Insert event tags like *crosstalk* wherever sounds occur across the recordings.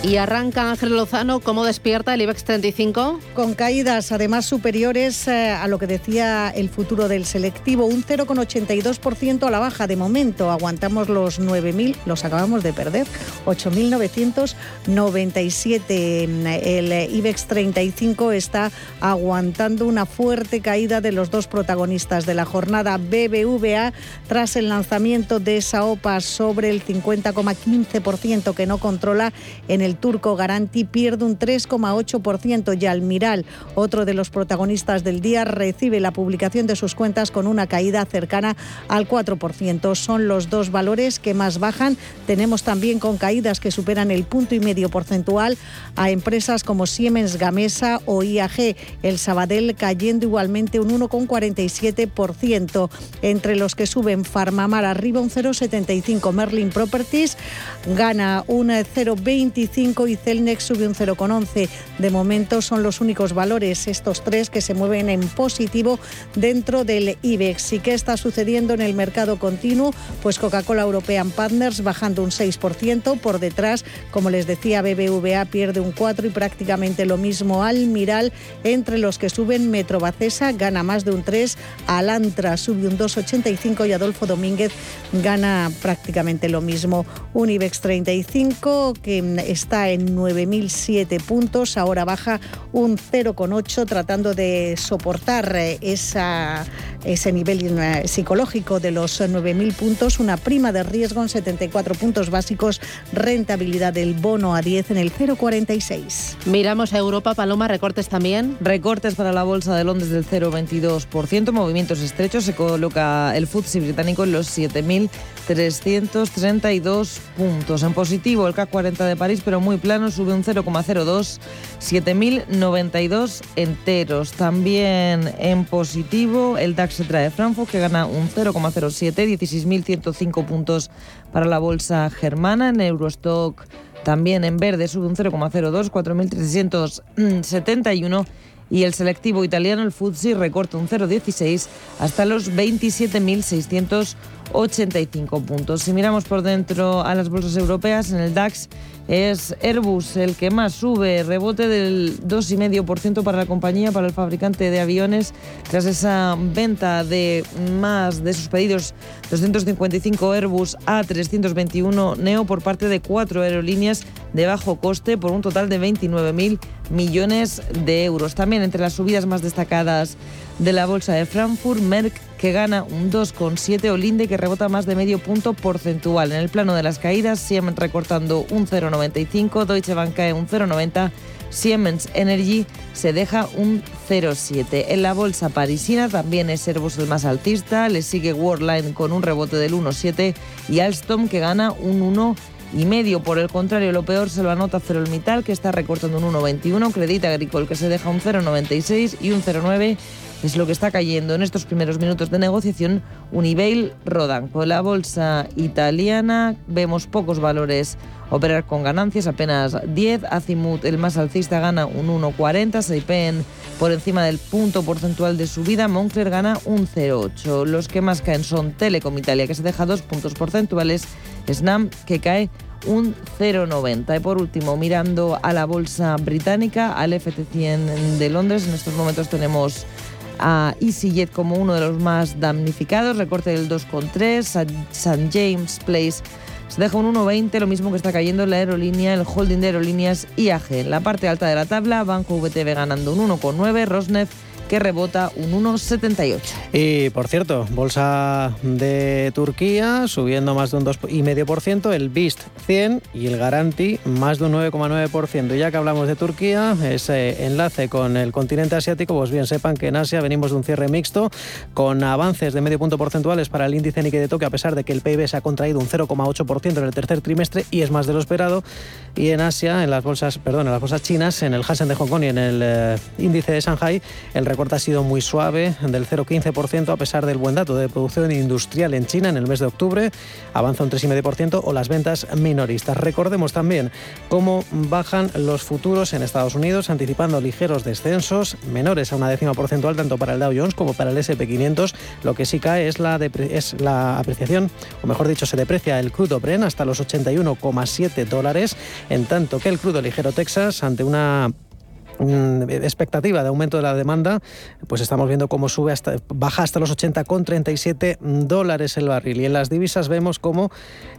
Y arranca Ángel Lozano, ¿cómo despierta el IBEX 35? Con caídas además superiores eh, a lo que decía el futuro del selectivo, un 0,82% a la baja de momento. Aguantamos los 9.000, los acabamos de perder, 8.997. El IBEX 35 está aguantando una fuerte caída de los dos protagonistas de la jornada, BBVA, tras el lanzamiento de esa OPA sobre el 50,15% que no controla en el el turco Garanti pierde un 3,8% y Almiral, otro de los protagonistas del día, recibe la publicación de sus cuentas con una caída cercana al 4%. Son los dos valores que más bajan. Tenemos también con caídas que superan el punto y medio porcentual a empresas como Siemens Gamesa o IAG. El Sabadell cayendo igualmente un 1,47%. Entre los que suben Farmamar arriba un 0,75. Merlin Properties gana un 0,25 y Celnex sube un 0,11. De momento son los únicos valores, estos tres, que se mueven en positivo dentro del IBEX. ¿Y qué está sucediendo en el mercado continuo? Pues Coca-Cola European Partners bajando un 6%. Por detrás, como les decía, BBVA pierde un 4% y prácticamente lo mismo Almiral. Entre los que suben, Metrobacesa gana más de un 3%, Alantra sube un 2,85% y Adolfo Domínguez gana prácticamente lo mismo. Un IBEX 35 que está está en 9.007 puntos, ahora baja un 0,8 tratando de soportar eh, esa, ese nivel eh, psicológico de los 9.000 puntos, una prima de riesgo en 74 puntos básicos, rentabilidad del bono a 10 en el 0,46. Miramos a Europa, Paloma, recortes también. Recortes para la bolsa de Londres del 0,22%, movimientos estrechos, se coloca el FTSE británico en los 7.332 puntos. En positivo el CAC 40 de París, pero muy plano, sube un 0,02, 7.092 enteros. También en positivo el DAX trae Frankfurt, que gana un 0,07, 16.105 puntos para la bolsa germana. En Eurostock también en verde sube un 0,02, 4.371 y el selectivo italiano, el FTSE, recorta un 0,16 hasta los 27.685 puntos. Si miramos por dentro a las bolsas europeas, en el DAX es Airbus el que más sube, rebote del 2,5% para la compañía, para el fabricante de aviones, tras esa venta de más de sus pedidos 255 Airbus A321 Neo por parte de cuatro aerolíneas de bajo coste por un total de 29.000 millones de euros. También entre las subidas más destacadas de la bolsa de Frankfurt, Merck que gana un 2,7 o Linde que rebota más de medio punto porcentual. En el plano de las caídas, Siemens recortando un 0,95, Deutsche Bank cae un 0,90, Siemens Energy se deja un 0,7. En la bolsa parisina también es Airbus el más altista, le sigue Worldline con un rebote del 1,7 y Alstom que gana un 1 y medio. Por el contrario, lo peor se lo anota Ferrolmital, que está recortando un 1,21, Credit Agricole, que se deja un 0,96 y un 0,9 es lo que está cayendo en estos primeros minutos de negociación Unibail Rodan. Con la bolsa italiana vemos pocos valores operar con ganancias, apenas 10. Azimut, el más alcista, gana un 1,40. Saipen por encima del punto porcentual de subida. Moncler gana un 0,8. Los que más caen son Telecom Italia, que se deja dos puntos porcentuales. Snam, que cae un 0,90. Y por último, mirando a la bolsa británica, al FT100 de Londres, en estos momentos tenemos a EasyJet como uno de los más damnificados, recorte del 2,3, St. James Place se deja un 1,20, lo mismo que está cayendo la aerolínea, el holding de aerolíneas IAG. En la parte alta de la tabla, Banco VTB ganando un 1,9, Rosneft que rebota un 1,78. Y por cierto, bolsa de Turquía subiendo más de un 2,5%, el BIST 100 y el Garanti más de un 9,9%. Ya que hablamos de Turquía, ese enlace con el continente asiático, pues bien, sepan que en Asia venimos de un cierre mixto con avances de medio punto porcentuales para el índice Nikkei de Tokio, a pesar de que el PIB se ha contraído un 0,8% en el tercer trimestre y es más de lo esperado. Y en Asia, en las bolsas, perdón, en las bolsas chinas, en el Hansen de Hong Kong y en el eh, índice de Shanghai, el recorte ha sido muy suave, del 0,15% a pesar del buen dato de producción industrial en China en el mes de octubre, avanza un 3,5% o las ventas minoristas. Recordemos también cómo bajan los futuros en Estados Unidos, anticipando ligeros descensos menores a una décima porcentual tanto para el Dow Jones como para el SP500. Lo que sí cae es la, es la apreciación, o mejor dicho, se deprecia el crudo Bren hasta los 81,7 dólares, en tanto que el crudo ligero Texas ante una expectativa de aumento de la demanda, pues estamos viendo cómo sube hasta, baja hasta los 80,37 dólares el barril. Y en las divisas vemos cómo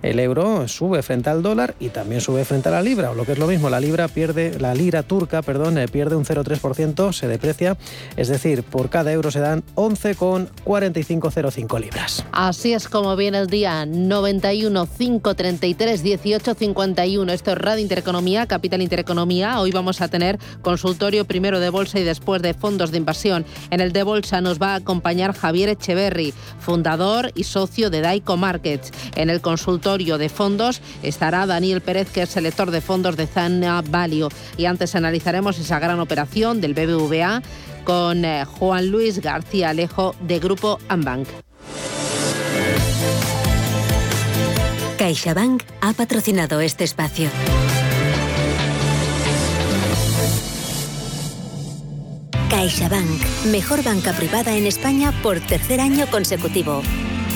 el euro sube frente al dólar y también sube frente a la libra, o lo que es lo mismo, la libra pierde, la lira turca, perdón, eh, pierde un 0,3%, se deprecia, es decir, por cada euro se dan 11,4505 libras. Así es como viene el día 91 533 18 51. Esto es Radio Intereconomía, Capital Intereconomía. Hoy vamos a tener consultas consultorio primero de bolsa y después de fondos de inversión. En el de bolsa nos va a acompañar Javier Echeverry, fundador y socio de Daico Markets. En el consultorio de fondos estará Daniel Pérez, que es selector de fondos de Zana Value. Y antes analizaremos esa gran operación del BBVA con eh, Juan Luis García Alejo de Grupo Ambank. CaixaBank ha patrocinado este espacio. CaixaBank, mejor banca privada en España por tercer año consecutivo.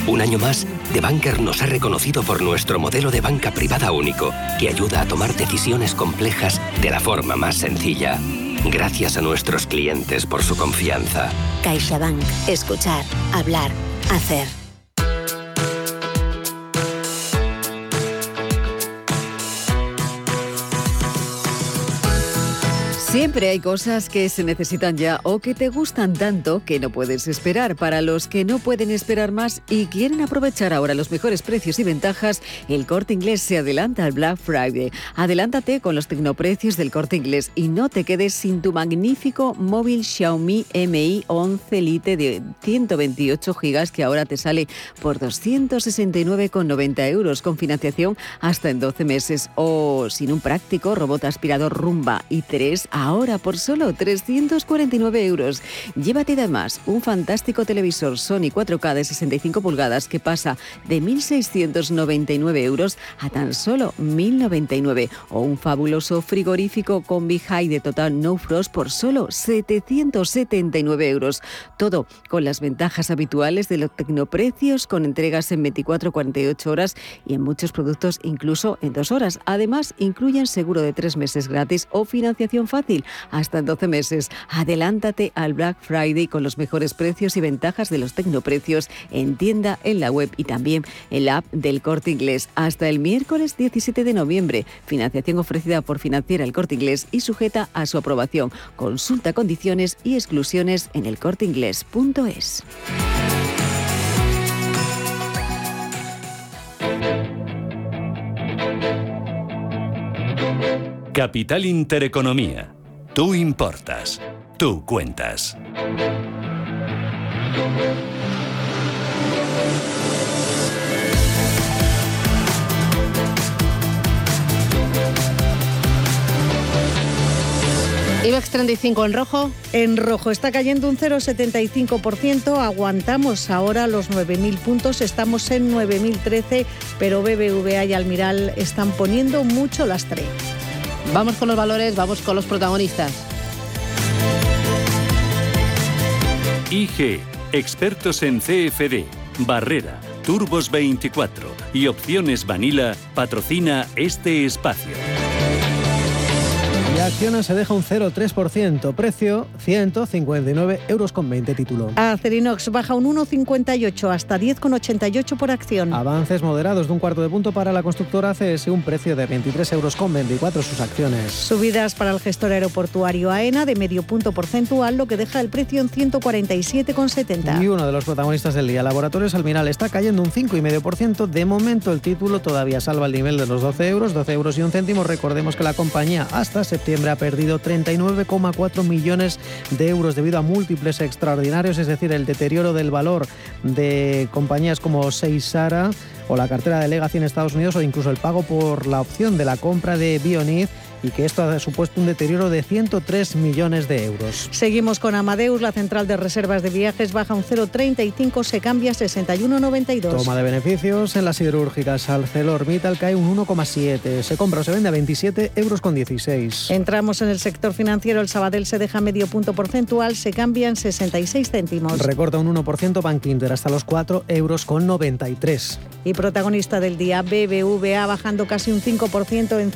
Un año más, The Banker nos ha reconocido por nuestro modelo de banca privada único, que ayuda a tomar decisiones complejas de la forma más sencilla. Gracias a nuestros clientes por su confianza. CaixaBank, escuchar, hablar, hacer. Siempre hay cosas que se necesitan ya o que te gustan tanto que no puedes esperar. Para los que no pueden esperar más y quieren aprovechar ahora los mejores precios y ventajas, el corte inglés se adelanta al Black Friday. Adelántate con los tecnoprecios del corte inglés y no te quedes sin tu magnífico móvil Xiaomi Mi 11 Lite de 128 GB que ahora te sale por 269,90 euros con financiación hasta en 12 meses o sin un práctico robot aspirador Rumba y 3 a ahora por solo 349 euros. Llévate además un fantástico televisor Sony 4K de 65 pulgadas que pasa de 1.699 euros a tan solo 1.099 o un fabuloso frigorífico con High de Total No Frost por solo 779 euros. Todo con las ventajas habituales de los tecnoprecios con entregas en 24-48 horas y en muchos productos incluso en dos horas. Además, incluyen seguro de tres meses gratis o financiación fácil hasta en 12 meses. Adelántate al Black Friday con los mejores precios y ventajas de los tecnoprecios en tienda, en la web y también en la app del Corte Inglés. Hasta el miércoles 17 de noviembre. Financiación ofrecida por Financiera El Corte Inglés y sujeta a su aprobación. Consulta condiciones y exclusiones en elcorteinglés.es. Capital Intereconomía. Tú importas. Tú cuentas. IBEX 35 en rojo. En rojo está cayendo un 0,75%. Aguantamos ahora los 9.000 puntos. Estamos en 9.013, pero BBVA y Almiral están poniendo mucho lastre. Vamos con los valores, vamos con los protagonistas. IG, expertos en CFD, Barrera, Turbos 24 y Opciones Vanilla patrocina este espacio. Acciona se deja un 0,3%, precio 159 euros con 20 título. Acerinox baja un 1,58 hasta 10,88 por acción. Avances moderados de un cuarto de punto para la constructora CS, un precio de 23 euros con 24 sus acciones. Subidas para el gestor aeroportuario AENA de medio punto porcentual, lo que deja el precio en 147,70. Y uno de los protagonistas del día, Laboratorios Almiral, está cayendo un 5,5%. De momento el título todavía salva el nivel de los 12 euros, 12 euros y un céntimo. Recordemos que la compañía hasta septiembre ha perdido 39,4 millones de euros debido a múltiples extraordinarios, es decir, el deterioro del valor de compañías como Seisara o la cartera de Legacy en Estados Unidos o incluso el pago por la opción de la compra de Bionid y que esto ha supuesto un deterioro de 103 millones de euros. Seguimos con Amadeus, la central de reservas de viajes baja un 0,35, se cambia a 61,92. Toma de beneficios en las siderúrgicas. ArcelorMittal cae un 1,7, se compra o se vende a 27 euros con 16. Entramos en el sector financiero, el Sabadell se deja medio punto porcentual, se cambia en 66 céntimos. Recorta un 1% Bank Inter hasta los 4 euros con 93. Y protagonista del día, BBVA bajando casi un 5% en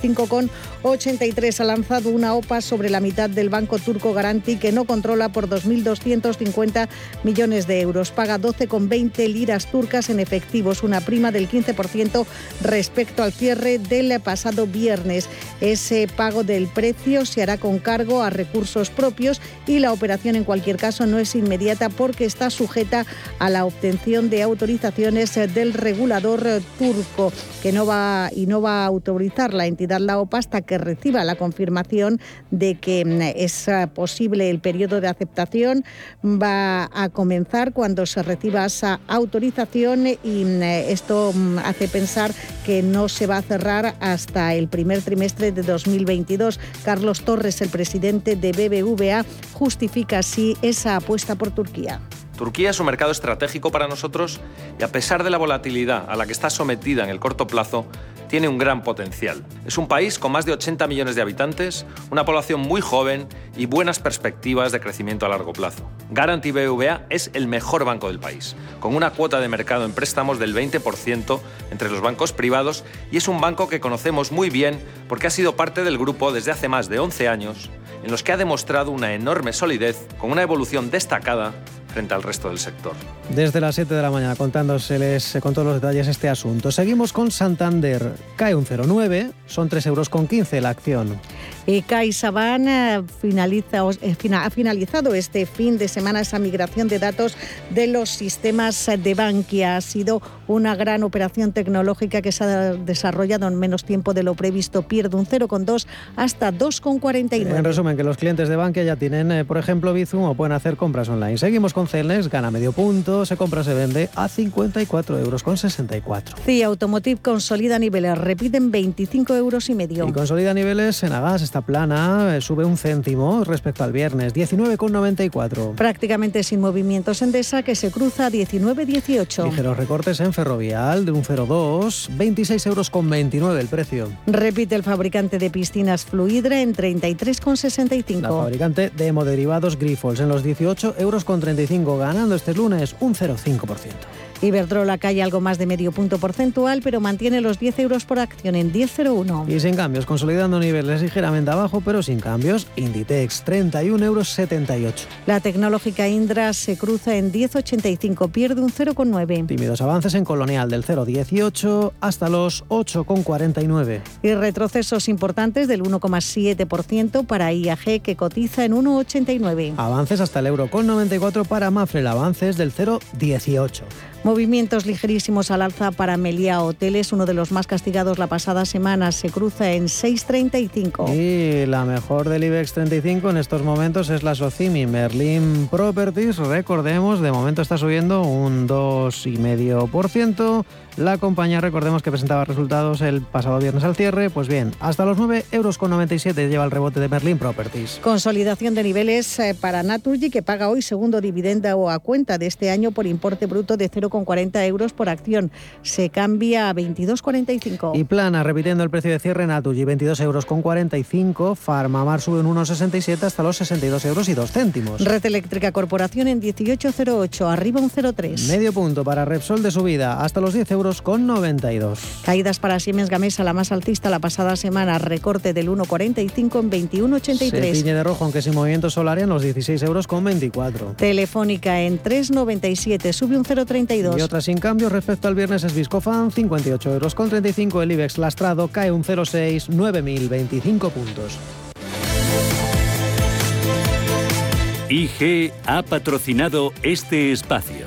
5,83. Ha lanzado una OPA sobre la mitad del banco turco Garanti que no controla por 2.250 millones de euros. Paga 12,20 liras turcas en efectivos, una prima del 15% respecto al cierre del pasado viernes. Ese pago del precio se hará con cargo a recursos propios y la operación en cualquier caso no es inmediata porque está sujeta a la obtención de autorizaciones del regulador turco, que no va y no va a autorizar la entidad la OPA hasta que reciba la confirmación de que mm, es eh, posible el periodo de aceptación. Va a comenzar cuando se reciba esa autorización y mm, esto mm, hace pensar que no se va a cerrar hasta el primer trimestre de 2022. Carlos Torres, el presidente de BBVA, justifica así esa apuesta por Turquía. Turquía es un mercado estratégico para nosotros y a pesar de la volatilidad a la que está sometida en el corto plazo, tiene un gran potencial. Es un país con más de 80 millones de habitantes, una población muy joven y buenas perspectivas de crecimiento a largo plazo. Garanti BBVA es el mejor banco del país, con una cuota de mercado en préstamos del 20% entre los bancos privados y es un banco que conocemos muy bien porque ha sido parte del grupo desde hace más de 11 años, en los que ha demostrado una enorme solidez con una evolución destacada frente al resto del sector. Desde las 7 de la mañana contándoseles con todos los detalles este asunto. Seguimos con Santander. Cae un 0,9, son 3,15 euros la acción. Y CaixaBank finaliza, eh, ha finalizado este fin de semana esa migración de datos de los sistemas de Bankia. Ha sido una gran operación tecnológica que se ha desarrollado en menos tiempo de lo previsto. Pierde un 0,2 hasta 2,49. En resumen, que los clientes de Bankia ya tienen, eh, por ejemplo, Bizum o pueden hacer compras online. Seguimos con Celnes, gana medio punto, se compra, se vende a 54 euros con 64. Sí, Automotive consolida niveles, repiten 25 euros y medio. Y consolida niveles en Agas, está plana, eh, sube un céntimo respecto al viernes, 19,94. Prácticamente sin movimientos en Desa, que se cruza a 19,18. Ligeros recortes en Ferrovial de un 0,2, 26 euros con 29 el precio. Repite el fabricante de piscinas Fluidre en 33,65. La fabricante de hemoderivados Grifols en los 18 euros con 35, ganando este lunes un 0,5%. Iberdrola cae algo más de medio punto porcentual, pero mantiene los 10 euros por acción en 10,01. Y sin cambios, consolidando niveles ligeramente abajo, pero sin cambios, Inditex 31,78 euros. La tecnológica Indra se cruza en 10,85, pierde un 0,9. Tímidos avances en Colonial del 0,18 hasta los 8,49. Y retrocesos importantes del 1,7% para IAG, que cotiza en 1,89. Avances hasta el euro con 94 para Mafre, avances del 0,18. Movimientos ligerísimos al alza para Melia Hoteles, uno de los más castigados la pasada semana, se cruza en 6.35. Y la mejor del IBEX 35 en estos momentos es la Socimi Merlin Properties. Recordemos, de momento está subiendo un 2,5%. La compañía, recordemos que presentaba resultados el pasado viernes al cierre. Pues bien, hasta los 9,97 euros lleva el rebote de Merlin Properties. Consolidación de niveles eh, para Naturgy, que paga hoy segundo dividendo a cuenta de este año por importe bruto de 0,40 euros por acción. Se cambia a 22,45. Y plana, repitiendo el precio de cierre Naturgy, 22 euros con 45. Farmamar sube en 1,67 hasta los 62 euros y 2 céntimos. Red Eléctrica Corporación en 18,08, arriba un 0,3. Medio punto para Repsol de subida, hasta los 10 euros con 92. Caídas para Siemens Gamesa, la más altista la pasada semana, recorte del 1,45 en 21,83. Se de rojo, aunque sin movimiento solar en los 16 euros con 24. Telefónica en 3,97, sube un 0,32. Y otra sin cambio respecto al viernes es Viscofan, 58 euros con 35. El IBEX lastrado cae un 0,6, 9.025 puntos. IG ha patrocinado este espacio.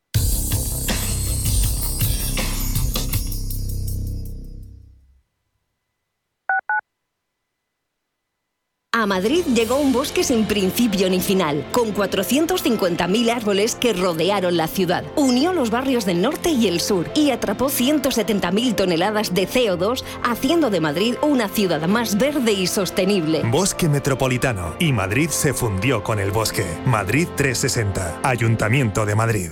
A Madrid llegó un bosque sin principio ni final, con 450.000 árboles que rodearon la ciudad. Unió los barrios del norte y el sur y atrapó 170.000 toneladas de CO2, haciendo de Madrid una ciudad más verde y sostenible. Bosque Metropolitano y Madrid se fundió con el bosque. Madrid 360, Ayuntamiento de Madrid.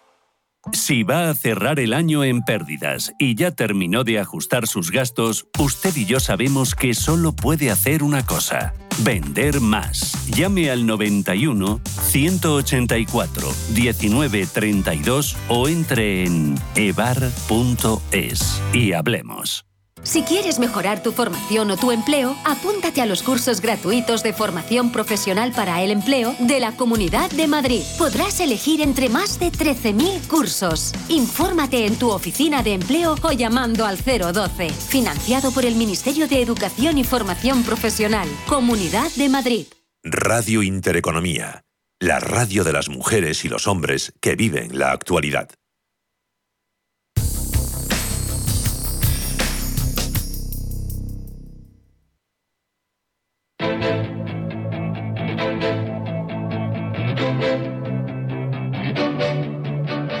Si va a cerrar el año en pérdidas y ya terminó de ajustar sus gastos, usted y yo sabemos que solo puede hacer una cosa. Vender más. Llame al 91 184 1932 o entre en evar.es y hablemos. Si quieres mejorar tu formación o tu empleo, apúntate a los cursos gratuitos de formación profesional para el empleo de la Comunidad de Madrid. Podrás elegir entre más de 13.000 cursos. Infórmate en tu oficina de empleo o llamando al 012. Financiado por el Ministerio de Educación y Formación Profesional. Comunidad de Madrid. Radio Intereconomía. La radio de las mujeres y los hombres que viven la actualidad.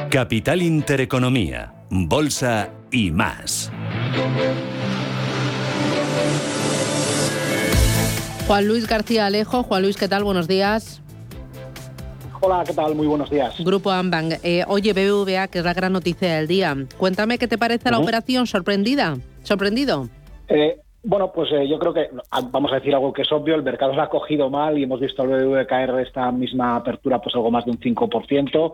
Capital Intereconomía, Bolsa y más. Juan Luis García Alejo. Juan Luis, ¿qué tal? Buenos días. Hola, ¿qué tal? Muy buenos días. Grupo Ambang. Eh, oye, BBVA, que es la gran noticia del día. Cuéntame qué te parece la operación. ¿Sorprendida? ¿Sorprendido? Eh, bueno, pues eh, yo creo que vamos a decir algo que es obvio, el mercado se ha cogido mal y hemos visto al BBV caer esta misma apertura pues algo más de un 5%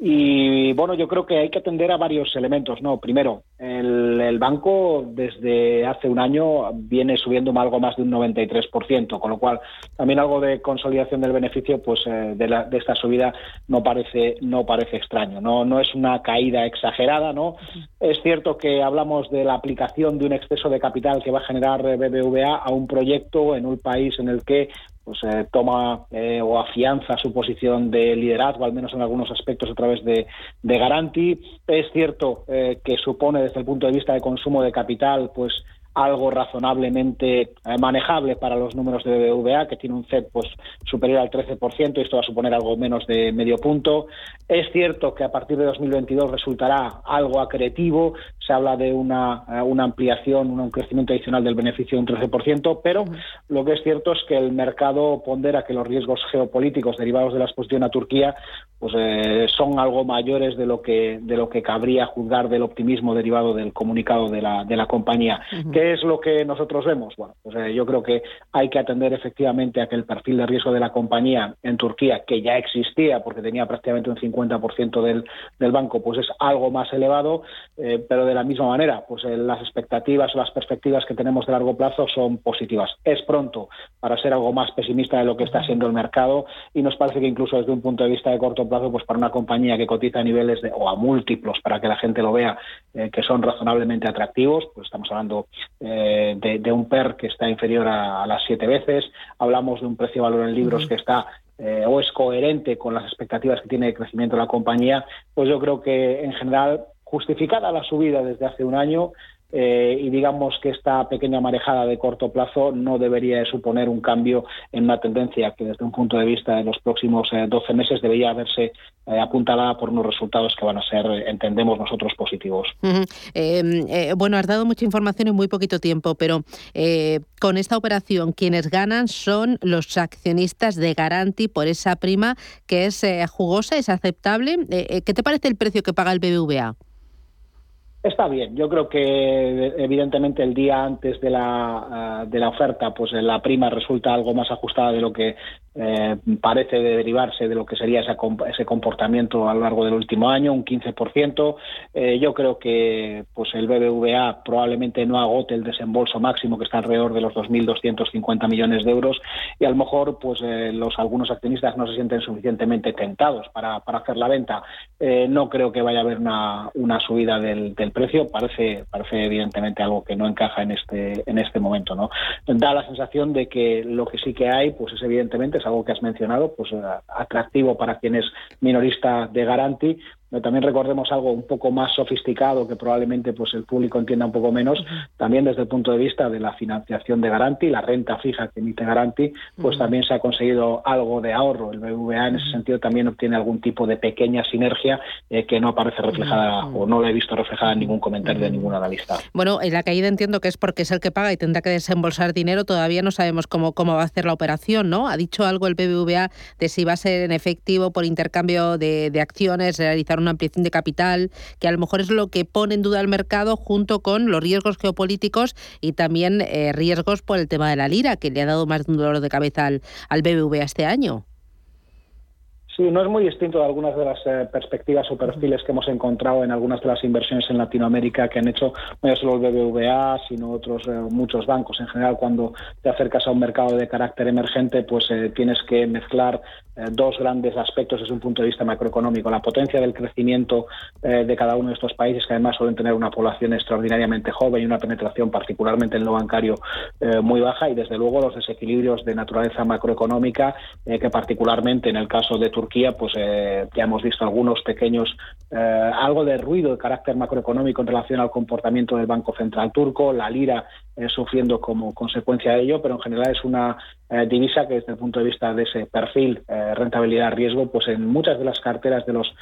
y bueno, yo creo que hay que atender a varios elementos, ¿no? Primero, el, banco desde hace un año viene subiendo algo más de un 93%, con lo cual también algo de consolidación del beneficio pues eh, de, esta subida no parece no parece extraño, no no es una caída exagerada, ¿no? Es cierto que hablamos de la aplicación de un exceso de capital que va a generar BBVA a un proyecto en un país en el que pues eh, toma eh, o afianza su posición de liderazgo, al menos en algunos aspectos a través de, de Garanti. Es cierto eh, que supone desde el punto de vista de consumo de capital, pues algo razonablemente eh, manejable para los números de BBVA, que tiene un CEP pues, superior al 13%, y esto va a suponer algo menos de medio punto. Es cierto que a partir de 2022 resultará algo acretivo, se habla de una, eh, una ampliación, un crecimiento adicional del beneficio de un 13%, pero lo que es cierto es que el mercado pondera que los riesgos geopolíticos derivados de la exposición a Turquía pues, eh, son algo mayores de lo que de lo que cabría juzgar del optimismo derivado del comunicado de la, de la compañía. ¿Qué es lo que nosotros vemos? Bueno, pues eh, yo creo que hay que atender efectivamente a que el perfil de riesgo de la compañía en Turquía, que ya existía porque tenía prácticamente un 50% del, del banco, pues es algo más elevado, eh, pero de la misma manera, pues las expectativas o las perspectivas que tenemos de largo plazo son positivas. Es pronto para ser algo más pesimista de lo que está siendo el mercado y nos parece que incluso desde un punto de vista de corto plazo, pues para una compañía que cotiza a niveles de, o a múltiplos, para que la gente lo vea, eh, que son razonablemente atractivos, pues estamos hablando eh, de, un PER que está inferior a, las siete veces, hablamos de un precio-valor en libros que está eh, o es coherente con las expectativas que tiene de crecimiento la compañía, pues yo creo que en general justificada la subida desde hace un año, eh, y digamos que esta pequeña marejada de corto plazo no debería suponer un cambio en una tendencia que desde un punto de vista de los próximos 12 meses debería verse apuntalada por unos resultados que van a ser, entendemos nosotros, positivos. bueno, has dado mucha información en muy poquito tiempo, pero con esta operación quienes ganan son los accionistas de Garanti por esa prima que es jugosa, es aceptable. ¿Qué te parece el precio que paga el BBVA? Está bien, yo creo que evidentemente el día antes de la, de la oferta, pues la prima resulta algo más ajustada de lo que eh, parece derivarse de lo que sería ese comportamiento a lo largo del último año, un 15%. Eh, yo creo que pues el BBVA probablemente no agote el desembolso máximo que está alrededor de los 2.250 millones de euros y a lo mejor pues eh, los algunos accionistas no se sienten suficientemente tentados para, para hacer la venta. no creo que vaya a haber una, una subida del, precio. Parece parece evidentemente algo que no encaja en este en este momento. ¿no? Da la sensación de que lo que sí que hay pues es evidentemente algo que has mencionado, pues eh, atractivo para quien es minorista de Garanti, también recordemos algo un poco más sofisticado que probablemente pues el público entienda un poco menos, también desde el punto de vista de la financiación de Garanti, la renta fija que emite Garanti, pues también se ha conseguido algo de ahorro. El BBVA en ese sentido también obtiene algún tipo de pequeña sinergia eh, que no aparece reflejada o no lo he visto reflejada en ningún comentario de ningún analista. Bueno, en la caída entiendo que es porque es el que paga y tendrá que desembolsar dinero, todavía no sabemos cómo, cómo va a hacer la operación, ¿no? Ha dicho algo el BBVA de si va a ser en efectivo por intercambio de, de acciones, realizar una ampliación de capital, que a lo mejor es lo que pone en duda el mercado junto con los riesgos geopolíticos y también eh, riesgos por el tema de la lira, que le ha dado más de un dolor de cabeza al, al BBVA este año. Sí, no es muy distinto de algunas de las eh, perspectivas o perfiles que hemos encontrado en algunas de las inversiones en Latinoamérica que han hecho no solo el BBVA, sino otros eh, muchos bancos. En general, cuando te acercas a un mercado de carácter emergente, pues eh, tienes que mezclar dos grandes aspectos desde un punto de vista macroeconómico. La potencia del crecimiento de cada uno de estos países, que además suelen tener una población extraordinariamente joven y una penetración particularmente en lo bancario muy baja, y desde luego los desequilibrios de naturaleza macroeconómica, que particularmente en el caso de Turquía pues eh, ya hemos visto algunos pequeños, eh, algo de ruido de carácter macroeconómico en relación al comportamiento del Banco Central turco, la lira eh, sufriendo como consecuencia de ello, pero en general es una divisa que desde el punto de vista de ese perfil rentabilidad-riesgo, pues en muchas de las carteras de los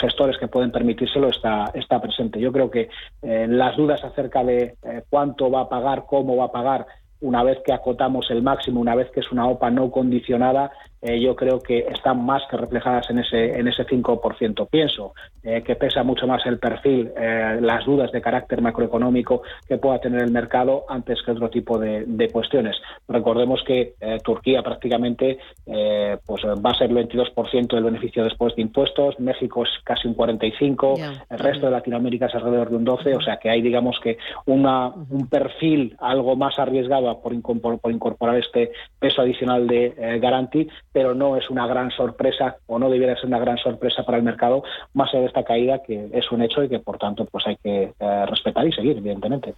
gestores que pueden permitírselo está, está presente. Yo creo que las dudas acerca de cuánto va a pagar, cómo va a pagar, una vez que acotamos el máximo, una vez que es una OPA no condicionada, eh, yo creo que están más que reflejadas en ese, en ese 5%. Pienso eh, que pesa mucho más el perfil, eh, las dudas de carácter macroeconómico que pueda tener el mercado antes que otro tipo de, cuestiones. Recordemos que Turquía prácticamente pues va a ser el 22% del beneficio después de impuestos, México es casi un 45%, el resto de Latinoamérica es alrededor de un 12%, o sea que hay digamos que una, un perfil algo más arriesgado por, por incorporar este peso adicional de Garanti, pero no es una gran sorpresa o no debiera ser una gran sorpresa para el mercado, más allá de esta caída que es un hecho y que por tanto pues hay que eh, respetar y seguir, evidentemente.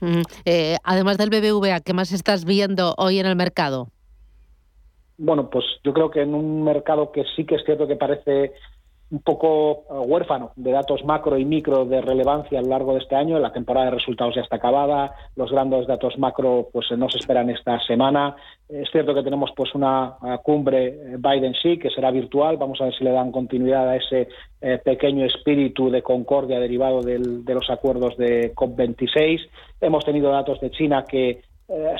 Eh, además del BBVA, ¿qué más estás viendo hoy en el mercado? Bueno, pues yo creo que en un mercado que sí que es cierto que parece un poco eh, huérfano de datos macro y micro de relevancia a lo largo de este año. La temporada de resultados ya está acabada, los grandes datos macro pues no se esperan esta semana. Es cierto que tenemos pues una cumbre eh, Biden sí que será virtual. Vamos a ver si le dan continuidad a ese eh, pequeño espíritu de concordia derivado de los acuerdos de COP26. Hemos tenido datos de China que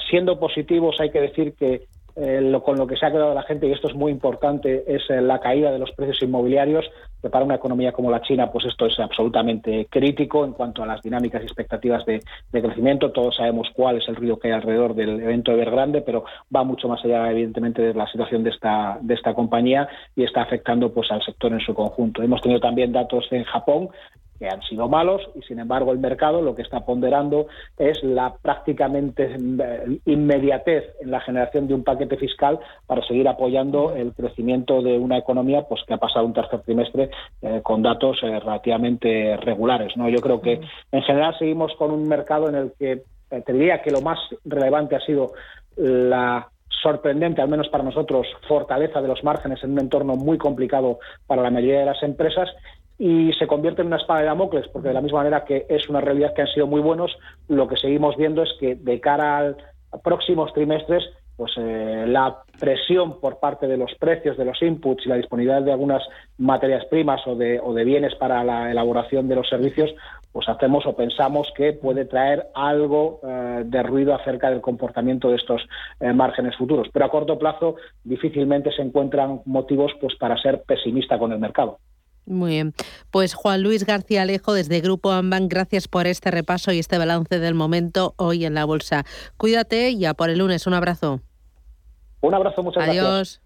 siendo positivos hay que decir que eh, lo, con lo que se ha quedado la gente, y esto es muy importante, es eh, la caída de los precios inmobiliarios, que para una economía como la China, pues esto es absolutamente crítico en cuanto a las dinámicas y expectativas de, crecimiento. Todos sabemos cuál es el ruido que hay alrededor del evento de Evergrande, pero va mucho más allá, evidentemente, de la situación de esta, de esta compañía y está afectando pues al sector en su conjunto. Hemos tenido también datos en Japón que han sido malos y sin embargo el mercado lo que está ponderando es la prácticamente eh, inmediatez en la generación de un paquete fiscal para seguir apoyando el crecimiento de una economía pues que ha pasado un tercer trimestre eh, con datos eh, relativamente regulares no yo creo que en general seguimos con un mercado en el que te diría que lo más relevante ha sido la sorprendente, al menos para nosotros, fortaleza de los márgenes en un entorno muy complicado para la mayoría de las empresas y se convierte en una espada de Damocles, porque de la misma manera que es una realidad que han sido muy buenos, lo que seguimos viendo es que de cara al próximos trimestres pues eh, la presión por parte de los precios de los inputs y la disponibilidad de algunas materias primas o de, o de bienes para la elaboración de los servicios, pues hacemos o pensamos que puede traer algo eh, de ruido acerca del comportamiento de estos eh, márgenes futuros. Pero a corto plazo difícilmente se encuentran motivos pues para ser pesimista con el mercado. Muy bien. Pues Juan Luis García Alejo desde Grupo Amban, gracias por este repaso y este balance del momento hoy en la bolsa. Cuídate y ya por el lunes. Un abrazo. Un abrazo, muchas Adiós. gracias.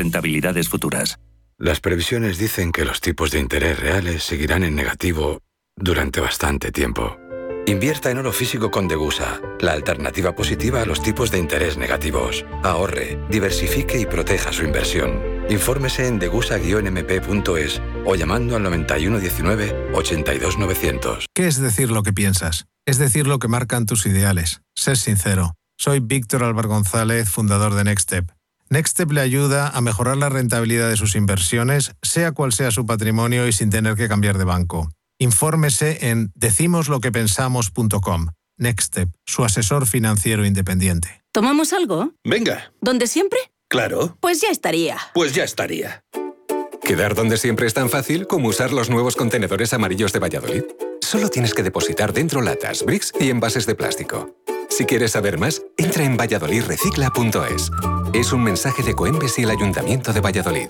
rentabilidades futuras. Las previsiones dicen que los tipos de interés reales seguirán en negativo durante bastante tiempo. Invierta en oro físico con Degusa, la alternativa positiva a los tipos de interés negativos. Ahorre, diversifique y proteja su inversión. Infórmese en degusa-mp.es o llamando al 9119 82900. ¿Qué es decir lo que piensas? Es decir lo que marcan tus ideales. Ser sincero. Soy Víctor Álvaro González, fundador de Nextstep. Nextstep le ayuda a mejorar la rentabilidad de sus inversiones, sea cual sea su patrimonio y sin tener que cambiar de banco. Infórmese en decimosloquepensamos.com. Nextstep, su asesor financiero independiente. ¿Tomamos algo? Venga. ¿Donde siempre? Claro. Pues ya estaría. Pues ya estaría. Quedar donde siempre es tan fácil como usar los nuevos contenedores amarillos de Valladolid. Solo tienes que depositar dentro latas, bricks y envases de plástico. Si quieres saber más, entra en valladolidrecicla.es. Es un mensaje de Coembes y el Ayuntamiento de Valladolid.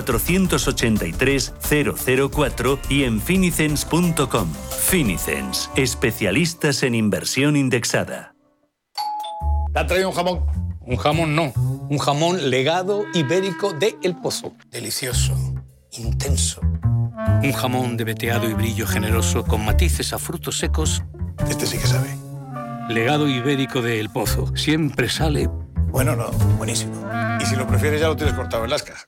483 004 y en finicens.com. Finicens, especialistas en inversión indexada. ¿Te ha traído un jamón? Un jamón no, un jamón legado ibérico de El Pozo. Delicioso, intenso. Un jamón de veteado y brillo generoso con matices a frutos secos. Este sí que sabe. Legado ibérico de El Pozo. Siempre sale... Bueno, no, buenísimo. Y si lo prefieres ya lo tienes cortado en lascas.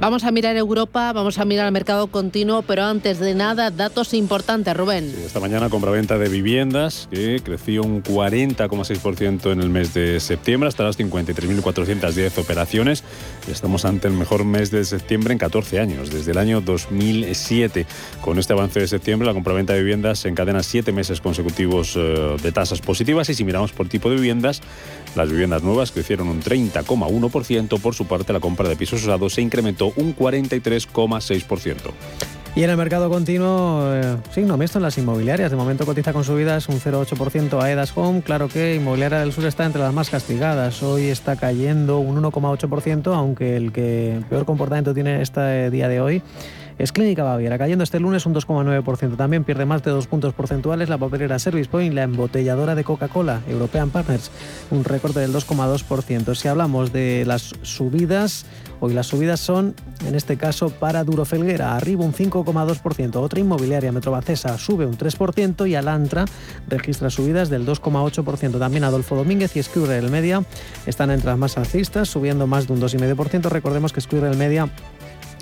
Vamos a mirar Europa, vamos a mirar el mercado continuo, pero antes de nada, datos importantes, Rubén. Esta mañana compraventa de viviendas que creció un 40,6% en el mes de septiembre hasta las 53.410 operaciones. Estamos ante el mejor mes de septiembre en 14 años, desde el año 2007. Con este avance de septiembre, la compraventa de viviendas se encadena siete meses consecutivos eh, de tasas positivas y si miramos por tipo de viviendas, las viviendas nuevas crecieron un 30,1%. Por su parte, la compra de pisos usados se incrementó un 43,6%. Y en el mercado continuo, eh, signo mixto en las inmobiliarias. De momento cotiza con subidas un 0,8% a Edas Home. Claro que Inmobiliaria del Sur está entre las más castigadas. Hoy está cayendo un 1,8%, aunque el que peor comportamiento tiene este día de hoy es Clínica Baviera, cayendo este lunes un 2,9%. También pierde más de dos puntos porcentuales la papelera Service Point, la embotelladora de Coca-Cola, European Partners, un recorte del 2,2%. Si hablamos de las subidas, hoy las subidas son, en este caso, para Duro Felguera, arriba un 5,2%. Otra inmobiliaria, Metrobacesa, sube un 3% y Alantra registra subidas del 2,8%. También Adolfo Domínguez y Squirrel Media están entre las más alcistas, subiendo más de un 2,5%. Recordemos que Squirrel Media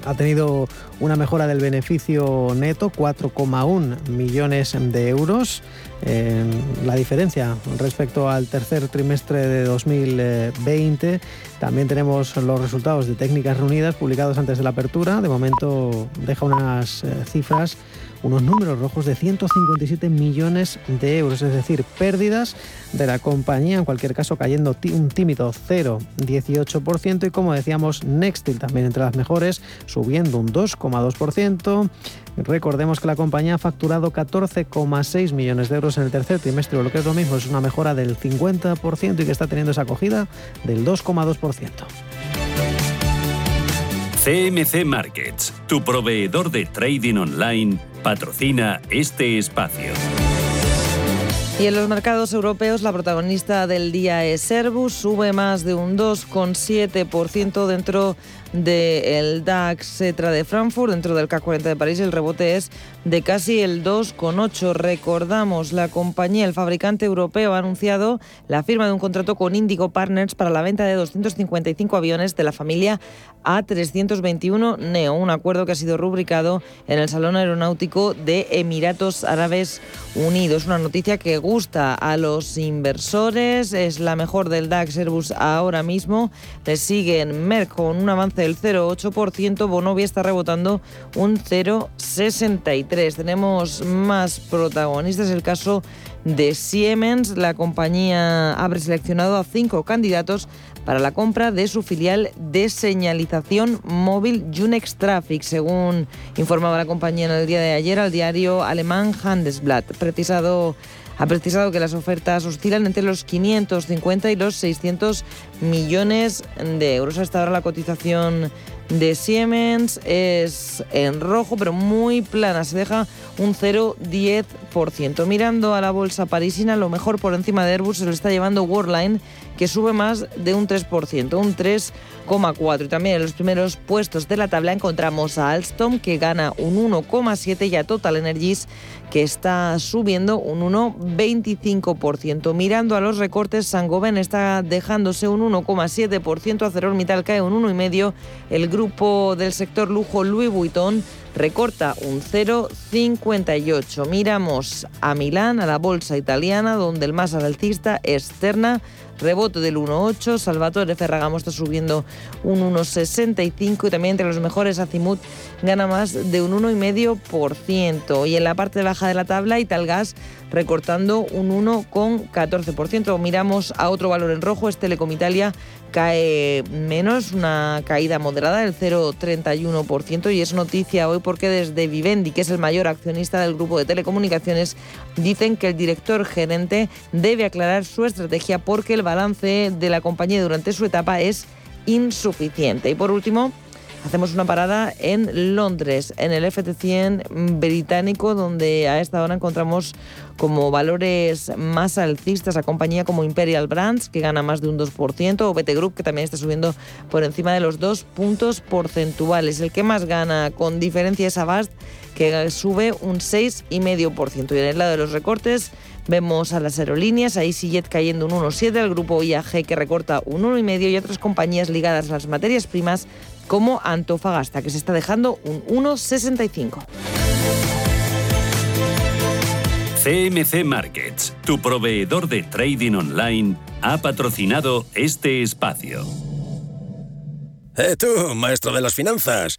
ha tenido una mejora del beneficio neto, 4,1 millones de euros. la diferencia respecto al tercer trimestre de 2020. También tenemos los resultados de técnicas reunidas publicados antes de la apertura. De momento deja unas eh, cifras unos números rojos de 157 millones de euros, es decir, pérdidas de la compañía, en cualquier caso cayendo un tímido 0,18% y como decíamos, Nextil también entre las mejores, subiendo un 2,2%. Recordemos que la compañía ha facturado 14,6 millones de euros en el tercer trimestre, lo que es lo mismo, es una mejora del 50% y que está teniendo esa acogida del 2,2%. CMC Markets, tu proveedor de trading online, patrocina este espacio. Y en los mercados europeos la protagonista del día es Airbus, sube más de un 2,7% dentro del DAX Cetra de Frankfurt, dentro del CAC 40 de París el rebote es de casi el 2,8. Recordamos, la compañía, el fabricante europeo, ha anunciado la firma de un contrato con Indigo Partners para la venta de 255 aviones de la familia A321 Neo, un acuerdo que ha sido rubricado en el Salón Aeronáutico de Emiratos Árabes Unidos. Una noticia que gusta a los inversores, es la mejor del DAX Airbus ahora mismo. Le siguen Merck con un avance del 0,8%, Bonovia está rebotando un 0,63%. Tenemos más protagonistas, el caso de Siemens. La compañía ha preseleccionado a cinco candidatos para la compra de su filial de señalización móvil Junex Traffic, según informaba la compañía en el día de ayer al diario alemán Handelsblatt. Precisado ha precisado que las ofertas oscilan entre los 550 y los 600 millones de euros. Hasta ahora la cotización de Siemens es en rojo, pero muy plana, se deja un 0,10%. Mirando a la bolsa parisina, lo mejor por encima de Airbus se lo está llevando Worldline, que sube más de un 3%, un 3,4%. Y también en los primeros puestos de la tabla encontramos a Alstom, que gana un 1,7% y a Total Energies, que está subiendo un 1,25%. Mirando a los recortes, Sangoven está dejándose un 1,7%, ArcelorMittal cae un 1,5%, el grupo del sector lujo Louis Vuitton recorta un 0,58. Miramos a Milán, a la bolsa italiana, donde el más alcista es Terna, rebote del 1,8. Salvatore Ferragamo está subiendo un 1,65 y también entre los mejores Azimut gana más de un 1,5%. Y en la parte baja de la tabla, Italgas recortando un 1,14%. Miramos a otro valor en rojo, es Telecom Italia, cae menos, una caída moderada del 0,31% y es noticia hoy porque desde Vivendi, que es el mayor accionista del grupo de telecomunicaciones, dicen que el director gerente debe aclarar su estrategia porque el balance de la compañía durante su etapa es insuficiente. Y por último, Hacemos una parada en Londres, en el FT100 británico, donde a esta hora encontramos como valores más alcistas a compañía como Imperial Brands, que gana más de un 2%, o BT Group, que también está subiendo por encima de los dos puntos porcentuales. El que más gana con diferencia es Avast, que sube un 6,5%. Y en el lado de los recortes vemos a las aerolíneas, a EasyJet cayendo un 1,7%, al grupo IAG que recorta un 1,5% y otras compañías ligadas a las materias primas como Antofagasta, que se está dejando un 1,65. CMC Markets, tu proveedor de trading online, ha patrocinado este espacio. Eh, tú, maestro de las finanzas.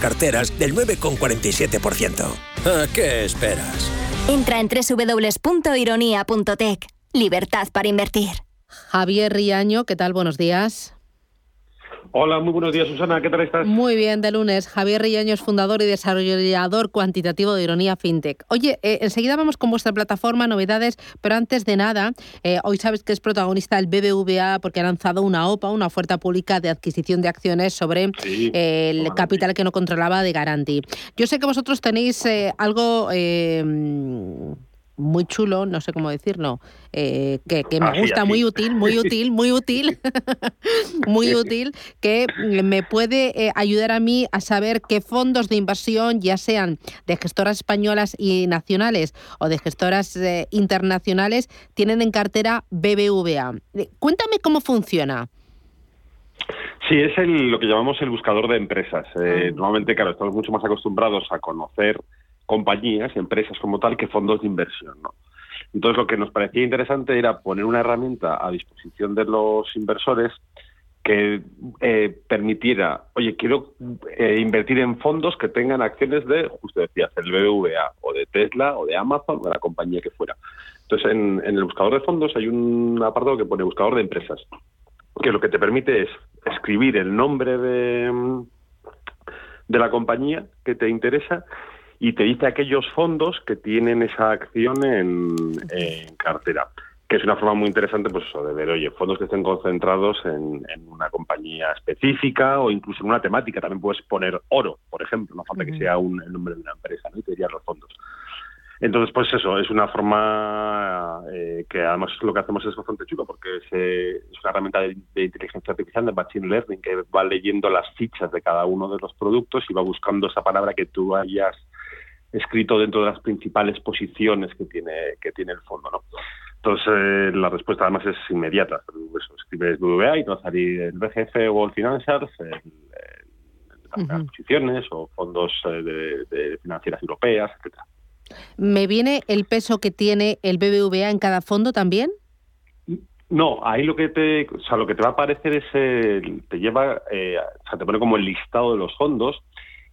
carteras del 9,47%. ¿A qué esperas? Entra en www.ironía.tech. Libertad para invertir. Javier Riaño, ¿qué tal? Buenos días. Hola, muy buenos días, Susana. ¿Qué tal estás? Muy bien, de lunes. Javier Riaño es fundador y desarrollador cuantitativo de Ironía FinTech. Oye, eh, enseguida vamos con vuestra plataforma, novedades, pero antes de nada, eh, hoy sabes que es protagonista el BBVA porque ha lanzado una OPA, una oferta pública de adquisición de acciones sobre eh, el capital que no controlaba de Garanti. Yo sé que vosotros tenéis algo muy chulo, no sé cómo decirlo, eh, que, me gusta, muy útil, muy útil, muy útil, *laughs* muy útil, que me puede eh, ayudar a mí a saber qué fondos de inversión, ya sean de gestoras españolas y nacionales o de gestoras eh, internacionales, tienen en cartera BBVA. Cuéntame cómo funciona. Sí, es el, lo que llamamos el buscador de empresas. Ah. Normalmente, claro, estamos mucho más acostumbrados a conocer compañías, empresas como tal, que fondos de inversión. ¿no? Entonces, lo que nos parecía interesante era poner una herramienta a disposición de los inversores que eh, permitiera, oye, quiero eh, invertir en fondos que tengan acciones de, justo decías, el BBVA o de Tesla o de Amazon o de la compañía que fuera. Entonces, en, en el buscador de fondos hay un apartado que pone buscador de empresas, que lo que te permite es escribir el nombre de, de la compañía que te interesa y te dice aquellos fondos que tienen esa acción en, cartera que es una forma muy interesante pues eso, de ver, oye, fondos que estén concentrados en, una compañía específica o incluso en una temática. También puedes poner oro, por ejemplo, no falta que sea un, el nombre de una empresa, ¿no? Y te dirían los fondos. Entonces, pues eso, es una forma eh, que además lo que hacemos es bastante chulo porque es, eh, es una herramienta de, de, inteligencia artificial, de machine learning, que va leyendo las fichas de cada uno de los productos y va buscando esa palabra que tú hayas escrito dentro de las principales posiciones que tiene, que tiene el fondo. ¿no? Entonces, eh, la respuesta además es inmediata. Eso, escribes BBVA y te va a salir el BGF o el Financials, las posiciones o fondos eh, de, financieras europeas, etcétera. ¿Me viene el peso que tiene el BBVA en cada fondo también? No, ahí lo que te, o sea, lo que te va a aparecer es, el, te lleva, eh, o sea, te pone como el listado de los fondos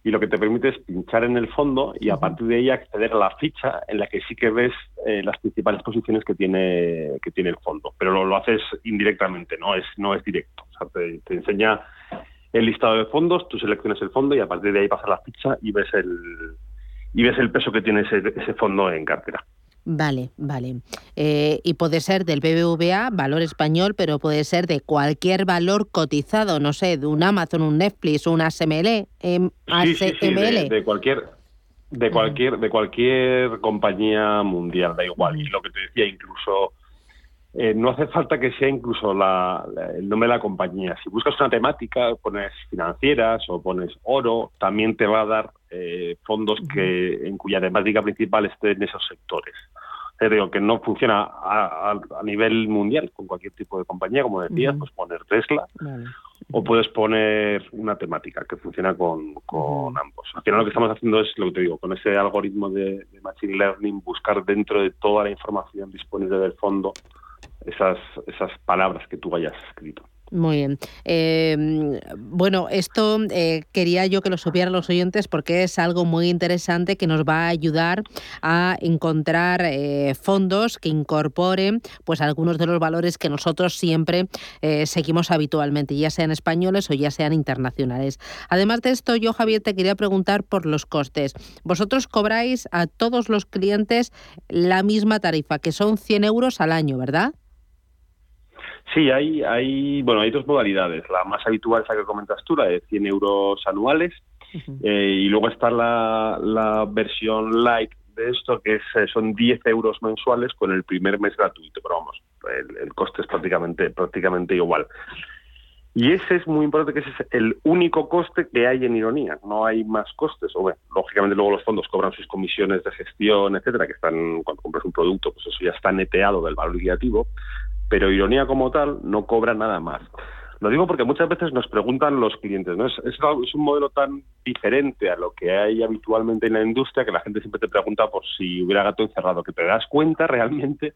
y lo que te permite es pinchar en el fondo y a partir de ahí acceder a la ficha en la que sí que ves eh, las principales posiciones que tiene que tiene el fondo, pero lo, lo haces indirectamente, no es no es directo, o sea, te, enseña el listado de fondos, tú seleccionas el fondo y a partir de ahí pasas la ficha y ves el y ves el peso que tiene ese fondo en cartera. Vale, vale. Eh, y puede ser del BBVA, valor español, pero puede ser de cualquier valor cotizado, no sé, de un Amazon, un Netflix, un ASML, em, sí, sí, sí, de, cualquier de cualquier de cualquier compañía mundial, da igual. Y lo que te decía, incluso eh, no hace falta que sea incluso la, el nombre de la compañía. Si buscas una temática, pones financieras o pones oro, también te va a dar eh, fondos que en cuya temática principal estén en esos sectores. Digo, que no funciona a, nivel mundial con cualquier tipo de compañía, como decías, pues poner Tesla o puedes poner una temática que funciona con, ambos. Al final lo que estamos haciendo es, lo que te digo, con ese algoritmo de, de Machine Learning, buscar dentro de toda la información disponible del fondo esas, esas palabras que tú hayas escrito. Muy bien. Em, bueno, esto eh, quería yo que lo supieran los oyentes porque es algo muy interesante que nos va a ayudar a encontrar eh, fondos que incorporen pues algunos de los valores que nosotros siempre eh, seguimos habitualmente, ya sean españoles o ya sean internacionales. Además de esto, yo Javier te quería preguntar por los costes. Vosotros cobráis a todos los clientes la misma tarifa, que son 100 euros al año, ¿verdad? Sí, hay, hay, bueno, hay dos modalidades. La más habitual es la que comentas tú, la de 100 euros anuales, eh, y luego está la, la versión light de esto, que es, eh, son 10 euros mensuales con el primer mes gratuito, pero vamos, el, coste es prácticamente, prácticamente igual. Y ese es muy importante, que ese es el único coste que hay en Ironía. No hay más costes. O bueno, lógicamente luego los fondos cobran sus comisiones de gestión, etcétera, que están, cuando compras un producto, pues eso ya está neteado del valor liquidativo pero Ironía como tal no cobra nada más. Lo digo porque muchas veces nos preguntan los clientes, ¿no? Es, es, un modelo tan diferente a lo que hay habitualmente en la industria que la gente siempre te pregunta por si hubiera gato encerrado, que te das cuenta realmente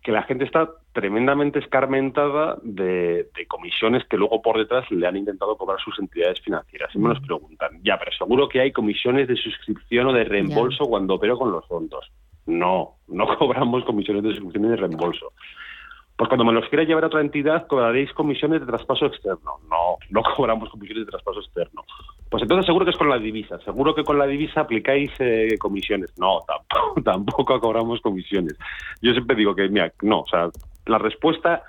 que la gente está tremendamente escarmentada de, comisiones que luego por detrás le han intentado cobrar sus entidades financieras. Y me nos preguntan, ya, pero seguro que hay comisiones de suscripción o de reembolso cuando opero con los fondos. No, no *laughs* cobramos comisiones de suscripción y de reembolso Pues cuando me los quiera llevar a otra entidad, cobraréis comisiones de traspaso externo. No, no *laughs* cobramos comisiones de traspaso externo. Pues entonces seguro que es con la divisa. Seguro que con la divisa aplicáis eh, comisiones. No, *laughs* tampoco, tampoco cobramos comisiones. Yo siempre digo que, mira, no, o sea, la respuesta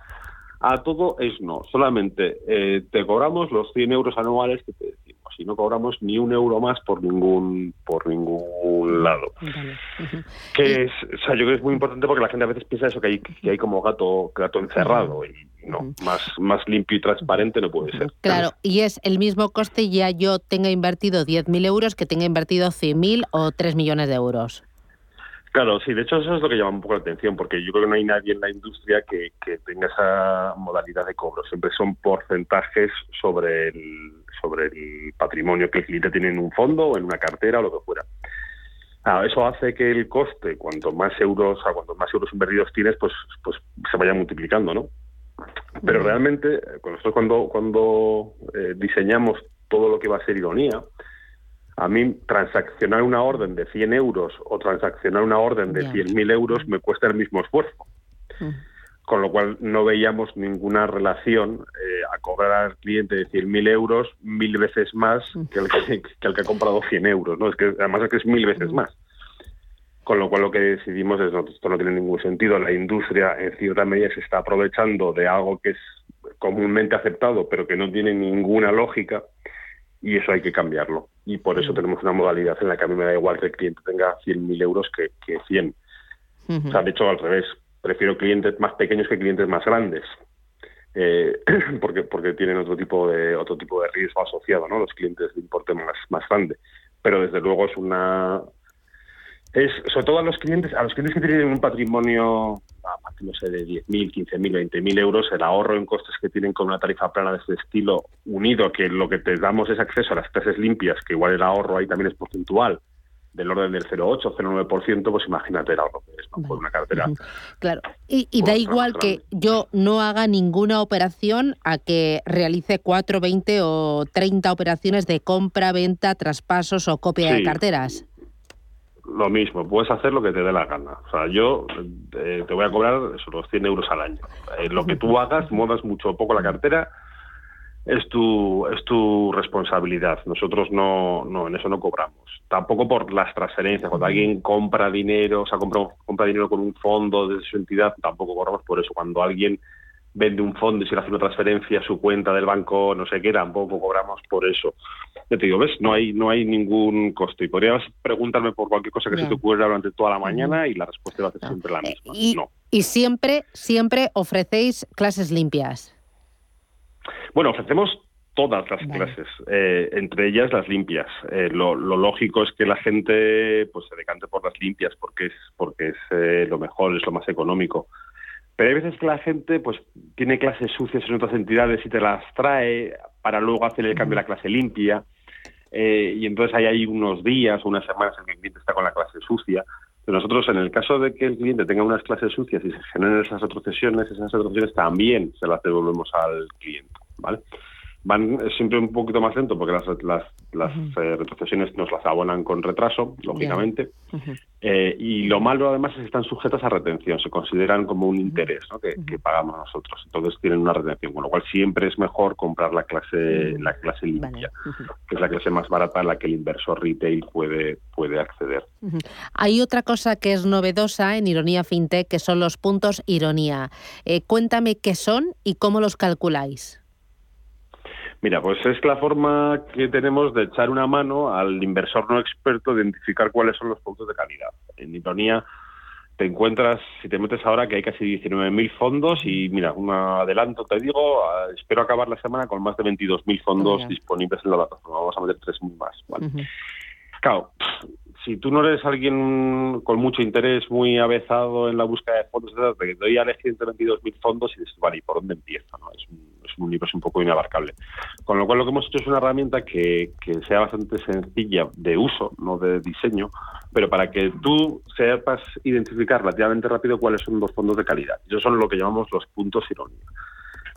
a todo es no. Solamente eh, te cobramos los 100 euros anuales que te y no cobramos ni un euro más por ningún por ningún lado. Que es, o sea, yo creo que es muy importante porque la gente a veces piensa eso que hay que hay como gato gato encerrado y no, más más limpio y transparente no puede ser. Claro, y es el mismo coste ya yo tenga invertido 10.000 euros que tenga invertido 100.000 o 3 millones de euros. Claro, sí, de hecho eso es lo que llama un poco la atención, porque yo creo que no hay nadie en la industria que, tenga esa modalidad de cobro. Siempre son porcentajes sobre el, sobre el patrimonio que el cliente tiene en un fondo o en una cartera o lo que fuera. eso hace que el coste, cuanto más euros, a más euros invertidos tienes, pues, pues se vaya multiplicando, ¿no? Pero realmente, nosotros cuando, cuando eh, diseñamos todo lo que va a ser ironía, a mí transaccionar una orden de 100 euros o transaccionar una orden de 100.000 euros me cuesta el mismo esfuerzo. Con lo cual no veíamos ninguna relación eh, a cobrar al cliente de 100.000 euros mil veces más que el que, el que ha comprado 100 euros. ¿no? Es que además es que es mil veces más. Con lo cual lo que decidimos es, no, esto no tiene ningún sentido. La industria en cierta medida se está aprovechando de algo que es comúnmente aceptado, pero que no tiene ninguna lógica y eso hay que cambiarlo. Y por eso tenemos una modalidad en la que a mí me da igual que el cliente tenga 100.000 euros que, que 100. O sea, de hecho, al revés. Prefiero clientes más pequeños que clientes más grandes. Eh, *clears throat* porque porque tienen otro tipo de otro tipo de riesgo asociado, ¿no? Los clientes de importe más, más grande. Pero desde luego es una es sobre todo a los clientes a los clientes que tienen un patrimonio no sé, de 10.000, 15.000, 20.000 euros, el ahorro en costes que tienen con una tarifa plana de este estilo, unido a que lo que te damos es acceso a las clases limpias, que igual el ahorro ahí también es porcentual, del orden del 0,8, 0,9%, pues imagínate el ahorro que es, ¿no? Por una cartera. Claro, y, y da igual que yo no haga ninguna operación a que realice 4, 20 o 30 operaciones de compra, venta, traspasos o copia de carteras lo mismo, puedes hacer lo que te dé la gana. O sea, yo eh, te voy a cobrar los 100 euros al año. Eh, lo que tú hagas, muevas mucho o poco la cartera, es tu, es tu responsabilidad. Nosotros no, no, en eso no cobramos. Tampoco por las transferencias. Cuando alguien compra dinero, o sea, compra, compra dinero con un fondo de su entidad, tampoco cobramos por eso. Cuando alguien vende un fondo y se le hace una transferencia a su cuenta del banco, no sé qué, tampoco cobramos por eso. Ya te digo, ¿ves? No hay, no hay ningún coste. Y podrías preguntarme por cualquier cosa que se te ocurra durante toda la mañana y la respuesta va a ser siempre la misma. Y, no. y siempre, siempre ofrecéis clases limpias. Bueno, ofrecemos todas las clases, eh, entre ellas las limpias. Eh, lo, lógico es que la gente pues se decante por las limpias porque es porque es eh, lo mejor, es lo más económico. Pero hay veces que la gente pues tiene clases sucias en otras entidades y te las trae para luego hacer el cambio a la clase limpia. Eh, y entonces hay ahí unos días o unas semanas en que el cliente está con la clase sucia. Pero nosotros, en el caso de que el cliente tenga unas clases sucias y se generen esas retrocesiones, esas retrocesiones también se las devolvemos al cliente. ¿vale? Van siempre un poquito más lento porque las, las, las eh, retrocesiones nos las abonan con retraso, lógicamente. Eh, y lo malo además es que están sujetas a retención, se consideran como un interés que, pagamos nosotros. Entonces tienen una retención, con lo cual siempre es mejor comprar la clase, la clase limpia, que es la clase más barata a la que el inversor retail puede, puede acceder. Hay otra cosa que es novedosa en Ironía FinTech, que son los puntos Ironía. Eh, cuéntame qué son y cómo los calculáis. Mira, pues es la forma que tenemos de echar una mano al inversor no experto de identificar cuáles son los puntos de calidad. En ironía, te encuentras, si te metes ahora, que hay casi 19.000 fondos y mira, un adelanto te digo, espero acabar la semana con más de 22.000 fondos disponibles en la plataforma. Vamos a meter 3.000 más. ¿vale? Claro, si tú no eres alguien con mucho interés, muy avezado en la búsqueda de fondos, te doy a elegir entre 22.000 fondos y dices, vale, ¿y por dónde empiezo? No? Es, un, es un universo un poco inabarcable. Con lo cual lo que hemos hecho es una herramienta que, que sea bastante sencilla de uso, no de diseño, pero para que tú sepas identificar relativamente rápido cuáles son los fondos de calidad. Esos son lo que llamamos los puntos ironía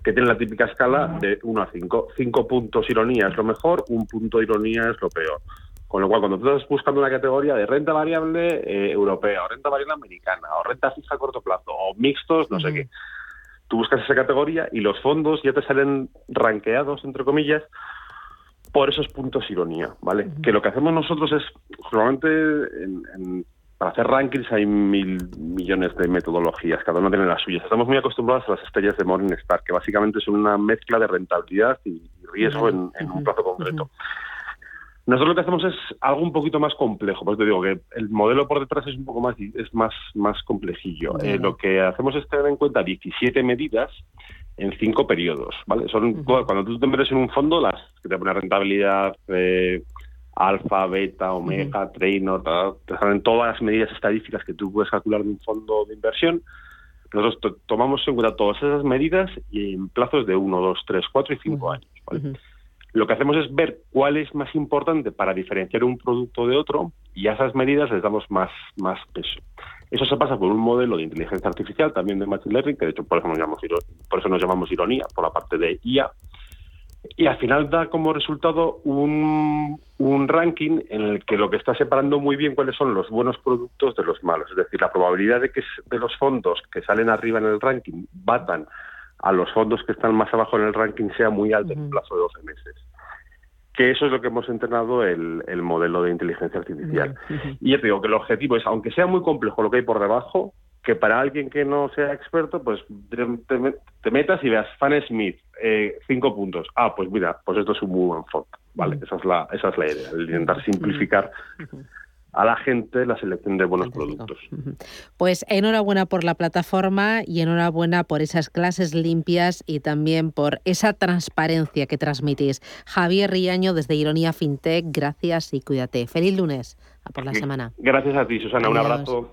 que tienen la típica escala de 1 a 5. 5 puntos ironía es lo mejor, un punto ironía es lo peor. Con lo cual, cuando tú estás buscando una categoría de renta variable eh, europea, o renta variable americana, o renta fija a corto plazo, o mixtos, no sé qué, tú buscas esa categoría y los fondos ya te salen ranqueados, entre comillas, por esos puntos ironía, ¿vale? Que lo que hacemos nosotros es, normalmente, para hacer rankings hay mil millones de metodologías, cada una tiene las suyas. Estamos muy acostumbrados a las estrellas de Morningstar, que básicamente son una mezcla de rentabilidad y riesgo en, un plazo concreto. Nosotros lo que hacemos es algo un poquito más complejo, pues te digo que el modelo por detrás es un poco más es más más complejillo. Eh, lo que hacemos es tener en cuenta 17 medidas en cinco periodos, ¿vale? Son cuando tú te metes en un fondo las que te ponen rentabilidad eh, alfa, beta, omega, uh te salen todas las medidas estadísticas que tú puedes calcular de un fondo de inversión. Nosotros tomamos en cuenta todas esas medidas y en plazos de 1, 2, 3, 4 y 5 años. ¿vale? Lo que hacemos es ver cuál es más importante para diferenciar un producto de otro y a esas medidas les damos más, más peso. Eso se pasa por un modelo de inteligencia artificial, también de Machine Learning, que de hecho por eso nos llamamos, ironía, por la parte de IA, y al final da como resultado un, un, ranking en el que lo que está separando muy bien cuáles son los buenos productos de los malos. Es decir, la probabilidad de que de los fondos que salen arriba en el ranking batan a los fondos que están más abajo en el ranking sea muy alta en un plazo de 12 meses que eso es lo que hemos entrenado el, el modelo de inteligencia artificial. Y yo te digo que el objetivo es, aunque sea muy complejo lo que hay por debajo, que para alguien que no sea experto, pues te, metas y veas Fan Smith, eh, cinco puntos. Ah, pues mira, pues esto es un muy buen fondo. Vale, esa es la, esa es la idea, el intentar simplificar a la gente la selección de buenos productos. Pues enhorabuena por la plataforma y enhorabuena por esas clases limpias y también por esa transparencia que transmitís. Javier Riaño desde Ironía FinTech, gracias y cuídate. Feliz lunes, a por la semana. Gracias a ti, Susana, un abrazo.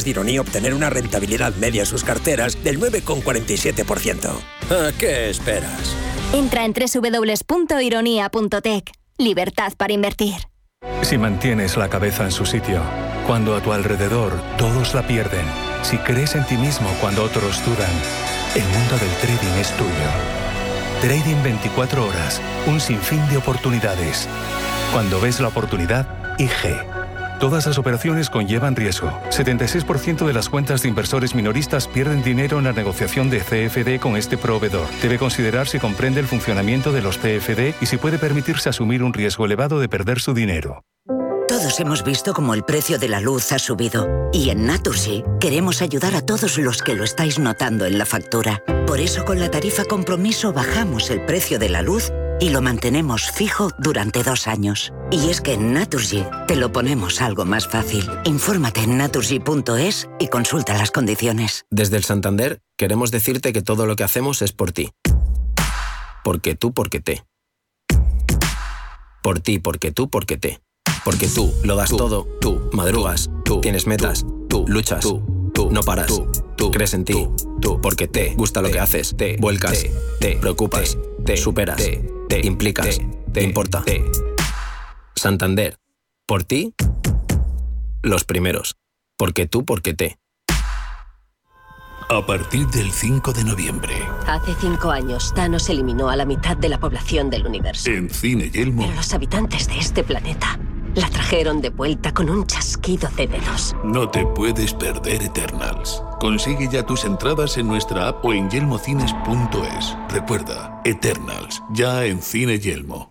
de Ironía obtener una rentabilidad media en sus carteras del 9,47%. ¿A qué esperas? Entra en www.ironía.tech. Libertad para invertir. Si mantienes la cabeza en su sitio, cuando a tu alrededor todos la pierden, si crees en ti mismo cuando otros dudan, el mundo del trading es tuyo. Trading 24 horas, un sinfín de oportunidades. Cuando ves la oportunidad, IG. Todas las operaciones conllevan riesgo. 76% de las cuentas de inversores minoristas pierden dinero en la negociación de CFD con este proveedor. Debe considerar si comprende el funcionamiento de los CFD y si puede permitirse asumir un riesgo elevado de perder su dinero. Todos hemos visto cómo el precio de la luz ha subido. Y en Naturgy queremos ayudar a todos los que lo estáis notando en la factura. Por eso con la tarifa compromiso bajamos el precio de la luz y lo mantenemos fijo durante dos años. Y es que en Naturgy te lo ponemos algo más fácil. Infórmate en naturgy.es y consulta las condiciones. Desde el Santander queremos decirte que todo lo que hacemos es por ti. Porque tú, porque te. Por ti, porque tú, porque te. Porque tú lo das todo, tú madrugas, tú tienes metas, tú luchas, tú, tú no paras, tú, crees en ti, tú porque te gusta lo que haces, te vuelcas, te preocupas, te superas, te implicas, te importa. Santander, por ti, los primeros. Porque tú, porque te. A partir del 5 de noviembre. Hace cinco años, Thanos eliminó a la mitad de la población del universo. En Cine Yelmo. Pero los habitantes de este planeta la trajeron de vuelta con un chasquido de dedos. No te puedes perder Eternals. Consigue ya tus entradas en nuestra app o en yelmocines.es. Recuerda, Eternals, ya en Cine Yelmo.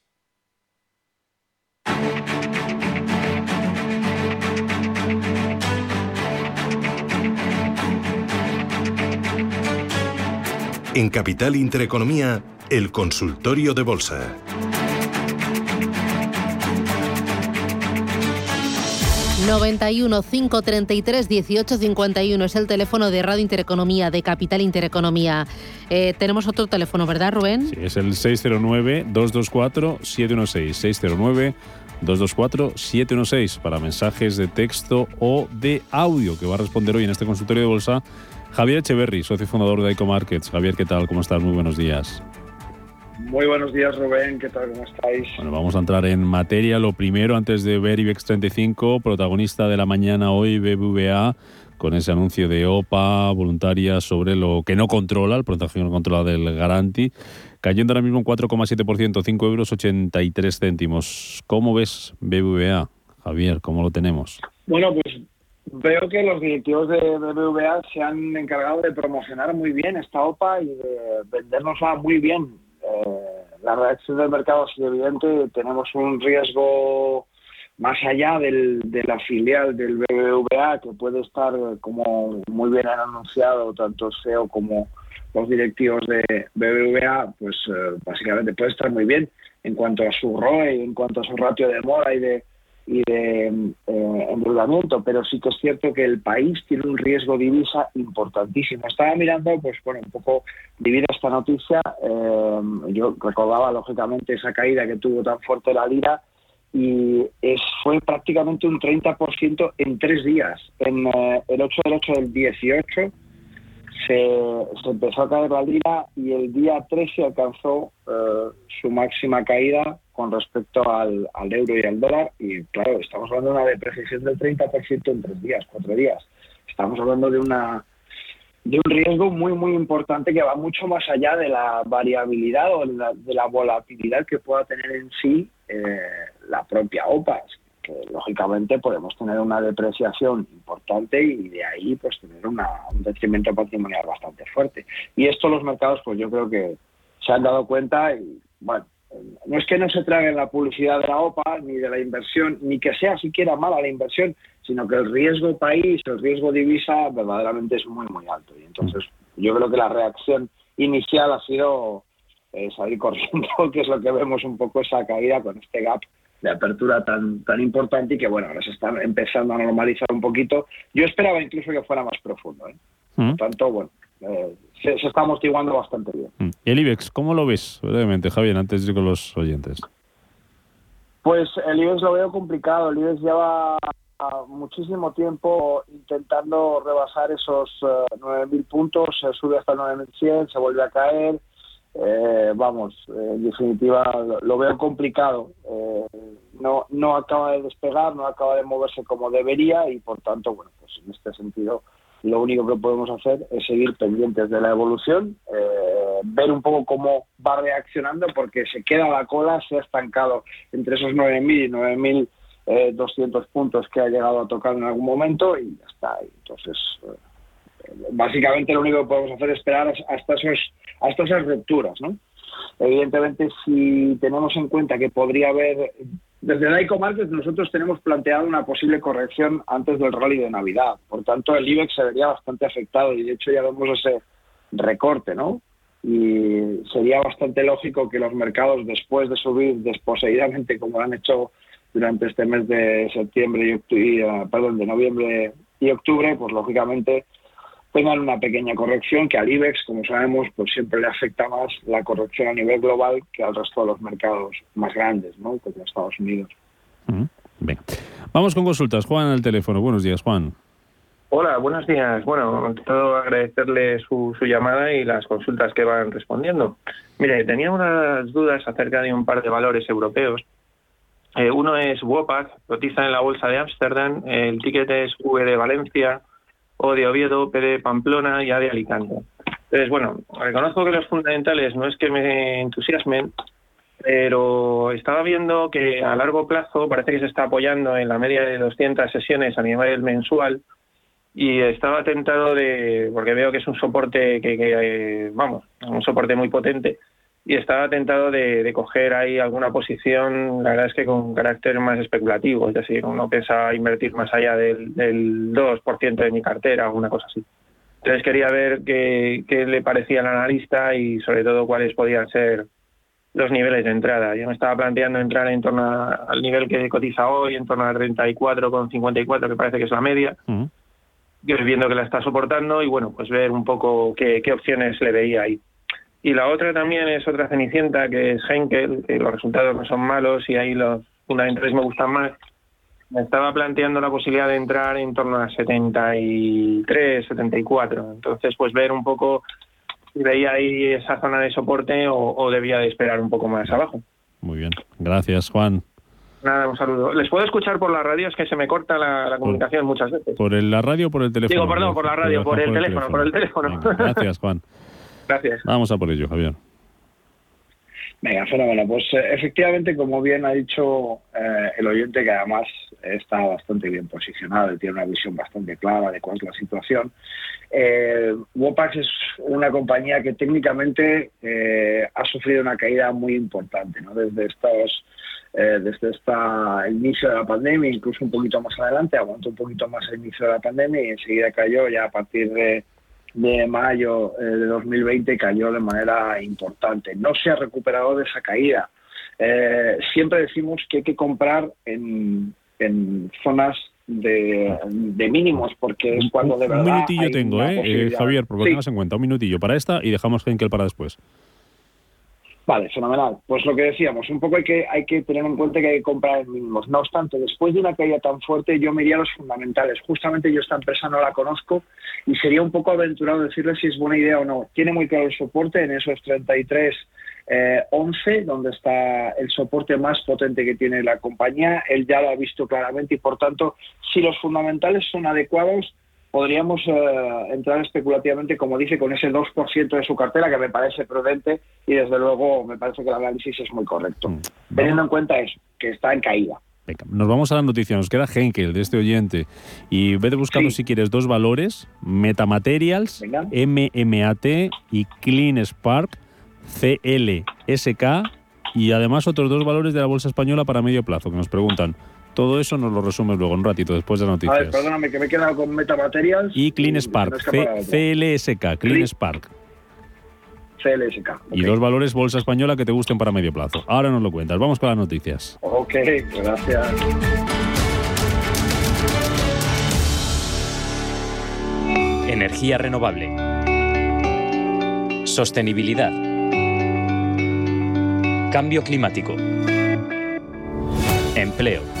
En Capital Intereconomía, el consultorio de bolsa. ...91 533 1851 es el teléfono de Radio Intereconomía, de Capital Intereconomía. Eh, tenemos otro teléfono, ¿verdad, Rubén? Sí, es el 609-224-716. 609-224-716 para mensajes de texto o de audio que va a responder hoy en este consultorio de bolsa Javier Echeverry, socio fundador de Eco Markets. Javier, ¿qué tal? ¿Cómo estás? Muy buenos días. Muy buenos días, Rubén. ¿Qué tal? ¿Cómo estáis? Bueno, vamos a entrar en materia. Lo primero, antes de ver IBEX 35, protagonista de la mañana hoy, BBVA, con ese anuncio de OPA voluntaria sobre lo que no controla, el que no controla del Garanti, cayendo ahora mismo un 4,7%, 5 euros 83 céntimos. ¿Cómo ves BBVA, Javier? ¿Cómo lo tenemos? Bueno, pues Veo que los directivos de BBVA se han encargado de promocionar muy bien esta OPA y de vendérnosla muy bien. Eh, la reacción del mercado es evidente, tenemos un riesgo más allá del, de la filial del BBVA que puede estar, como muy bien han anunciado tanto CEO como los directivos de BBVA, pues eh, básicamente puede estar muy bien en cuanto a su ROE, en cuanto a su ratio de mora y de y de eh, pero sí que es cierto que el país tiene un riesgo divisa importantísimo. Estaba mirando, pues bueno, un poco debido esta noticia, eh, yo recordaba lógicamente esa caída que tuvo tan fuerte la lira y es, fue prácticamente un 30% en tres días. En eh, el 8 del 8 del 18 se, empezó a caer la lira y el día 13 alcanzó eh, su máxima caída con respecto al, euro y al dólar. Y claro, estamos hablando de una depreciación del 30% en tres días, cuatro días. Estamos hablando de una de un riesgo muy muy importante que va mucho más allá de la variabilidad o de la, volatilidad que pueda tener en sí eh, la propia OPA que lógicamente podemos tener una depreciación importante y de ahí pues tener un detrimento patrimonial bastante fuerte. Y esto los mercados pues yo creo que se han dado cuenta y bueno, no es que no se traigan la publicidad de la OPA ni de la inversión, ni que sea siquiera mala la inversión, sino que el riesgo país, el riesgo divisa verdaderamente es muy muy alto. Y entonces yo creo que la reacción inicial ha sido eh, salir corriendo, *laughs* que es lo que vemos un poco esa caída con este gap de apertura tan, tan importante y que bueno, ahora se está empezando a normalizar un poquito. Yo esperaba incluso que fuera más profundo. ¿eh? Por mm. tanto, bueno, eh, se, está amortiguando bastante bien. Mm. ¿Y el IBEX, cómo lo ves brevemente, Javier, antes de ir con los oyentes? Pues el IBEX lo veo complicado. El IBEX lleva muchísimo tiempo intentando rebasar esos 9.000 eh, puntos, se sube hasta 9.100, se vuelve a caer eh, vamos, en definitiva lo, veo complicado. Eh, no, no acaba de despegar, no acaba de moverse como debería y por tanto, bueno, pues en este sentido lo único que podemos hacer es seguir pendientes de la evolución, eh, ver un poco cómo va reaccionando porque se queda la cola, se ha estancado entre esos 9.000 y 9.200 puntos que ha llegado a tocar en algún momento y ya está. Entonces, básicamente lo único que podemos hacer es esperar hasta, esos, hasta esas rupturas, ¿no? Evidentemente, si tenemos en cuenta que podría haber, desde Daico Markets nosotros tenemos planteado una posible corrección antes del rally de Navidad. Por tanto, el IBEX se vería bastante afectado y de hecho ya vemos ese recorte, ¿no? Y sería bastante lógico que los mercados, después de subir desposeidamente como lo han hecho durante este mes de septiembre y, octubre, perdón, de noviembre y octubre, pues lógicamente tengan una pequeña corrección que al IBEX, como sabemos, pues siempre le afecta más la corrección a nivel global que al resto de los mercados más grandes, ¿no? como Estados Unidos. Vamos con consultas. Juan al teléfono. Buenos días, Juan. Hola, buenos días. Bueno, todo agradecerle su, su, llamada y las consultas que van respondiendo. Mire, tenía unas dudas acerca de un par de valores europeos. Eh, uno es Wopac, cotiza en la bolsa de Ámsterdam, el ticket es V de Valencia, O de Oviedo, P de Pamplona y A de Alicante. Entonces, bueno, reconozco que los fundamentales no es que me entusiasmen, pero estaba viendo que a largo plazo parece que se está apoyando en la media de 200 sesiones a nivel mensual y estaba tentado de, porque veo que es un soporte que, eh, vamos, un soporte muy potente, y estaba tentado de, de, coger ahí alguna posición, la verdad es que con carácter más especulativo, es decir, uno piensa invertir más allá del, del 2% de mi cartera o una cosa así. Entonces quería ver qué, qué le parecía al analista y sobre todo cuáles podían ser los niveles de entrada. Yo me estaba planteando entrar en torno a, al nivel que cotiza hoy, en torno a 34,54, que parece que es la media. Uh -huh. viendo que la está soportando y bueno, pues ver un poco qué, qué opciones le veía ahí. Y la otra también es otra cenicienta que es Henkel, que los resultados no son malos y ahí los fundamentales me gustan más. Me estaba planteando la posibilidad de entrar en torno a 73, 74. Entonces, pues ver un poco si veía ahí esa zona de soporte o, o debía de esperar un poco más abajo. Muy bien. Gracias, Juan. Nada, un saludo. ¿Les puedo escuchar por la radio? Es que se me corta la, la comunicación por, muchas veces. ¿Por el, la radio o por el teléfono? Digo, perdón, por la radio, por, el, teléfono, por el teléfono. Venga, gracias, Juan. *laughs* Gracias. Vamos a por ello, Javier. Venga, fenómeno. Pues eh, efectivamente, como bien ha dicho eh, el oyente, que además está bastante bien posicionado y tiene una visión bastante clara de cuál es la situación, eh, Wopax es una compañía que técnicamente eh, ha sufrido una caída muy importante ¿no? desde estos eh, desde esta el inicio de la pandemia, incluso un poquito más adelante, aguantó un poquito más el inicio de la pandemia y enseguida cayó ya a partir de de mayo eh, de 2020 cayó de manera importante. No se ha recuperado de esa caída. Eh, siempre decimos que hay que comprar en, en zonas de, de, mínimos, porque es cuando de verdad. Un minutillo tengo, ¿eh? eh, Javier, porque sí. tengas en cuenta. Un minutillo para esta y dejamos Henkel para después. Vale, fenomenal. Pues lo que decíamos, un poco hay que, hay que tener en cuenta que hay que comprar en mínimos. No obstante, después de una caída tan fuerte, yo me los fundamentales. Justamente yo esta empresa no la conozco y sería un poco aventurado decirle si es buena idea o no. Tiene muy claro el soporte en esos 33, eh, 11, donde está el soporte más potente que tiene la compañía. Él ya lo ha visto claramente y, por tanto, si los fundamentales son adecuados, podríamos eh, entrar especulativamente, como dice, con ese 2% de su cartera, que me parece prudente y desde luego me parece que el análisis es muy correcto. Mm. Teniendo en cuenta eso, que está en caída. Venga, nos vamos a la noticia, nos queda Henkel de este oyente. Y vete buscando sí. si quieres dos valores, Metamaterials, Venga. MMAT y Clean Spark, CLSK y además otros dos valores de la bolsa española para medio plazo que nos preguntan. Todo eso nos lo resumes luego un ratito después de las noticias. A ver, perdóname, que me he quedado con Metamaterials. Y Clean y Spark, CLSK, Clean, Clean Spark. CLSK. Okay. Y dos valores bolsa española que te gusten para medio plazo. Ahora nos lo cuentas. Vamos con las noticias. Ok, gracias. Energía renovable. Sostenibilidad. Cambio climático. Empleo.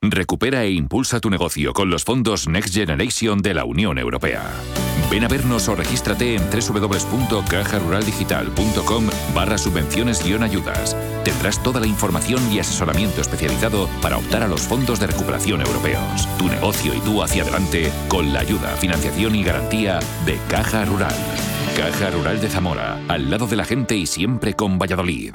Recupera e impulsa tu negocio con los fondos Next Generation de la Unión Europea. Ven a vernos o regístrate en www.cajaruraldigital.com barra subvenciones ayudas. Tendrás toda la información y asesoramiento especializado para optar a los fondos de recuperación europeos. Tu negocio y tú hacia adelante con la ayuda, financiación y garantía de Caja Rural. Caja Rural de Zamora, al lado de la gente y siempre con Valladolid.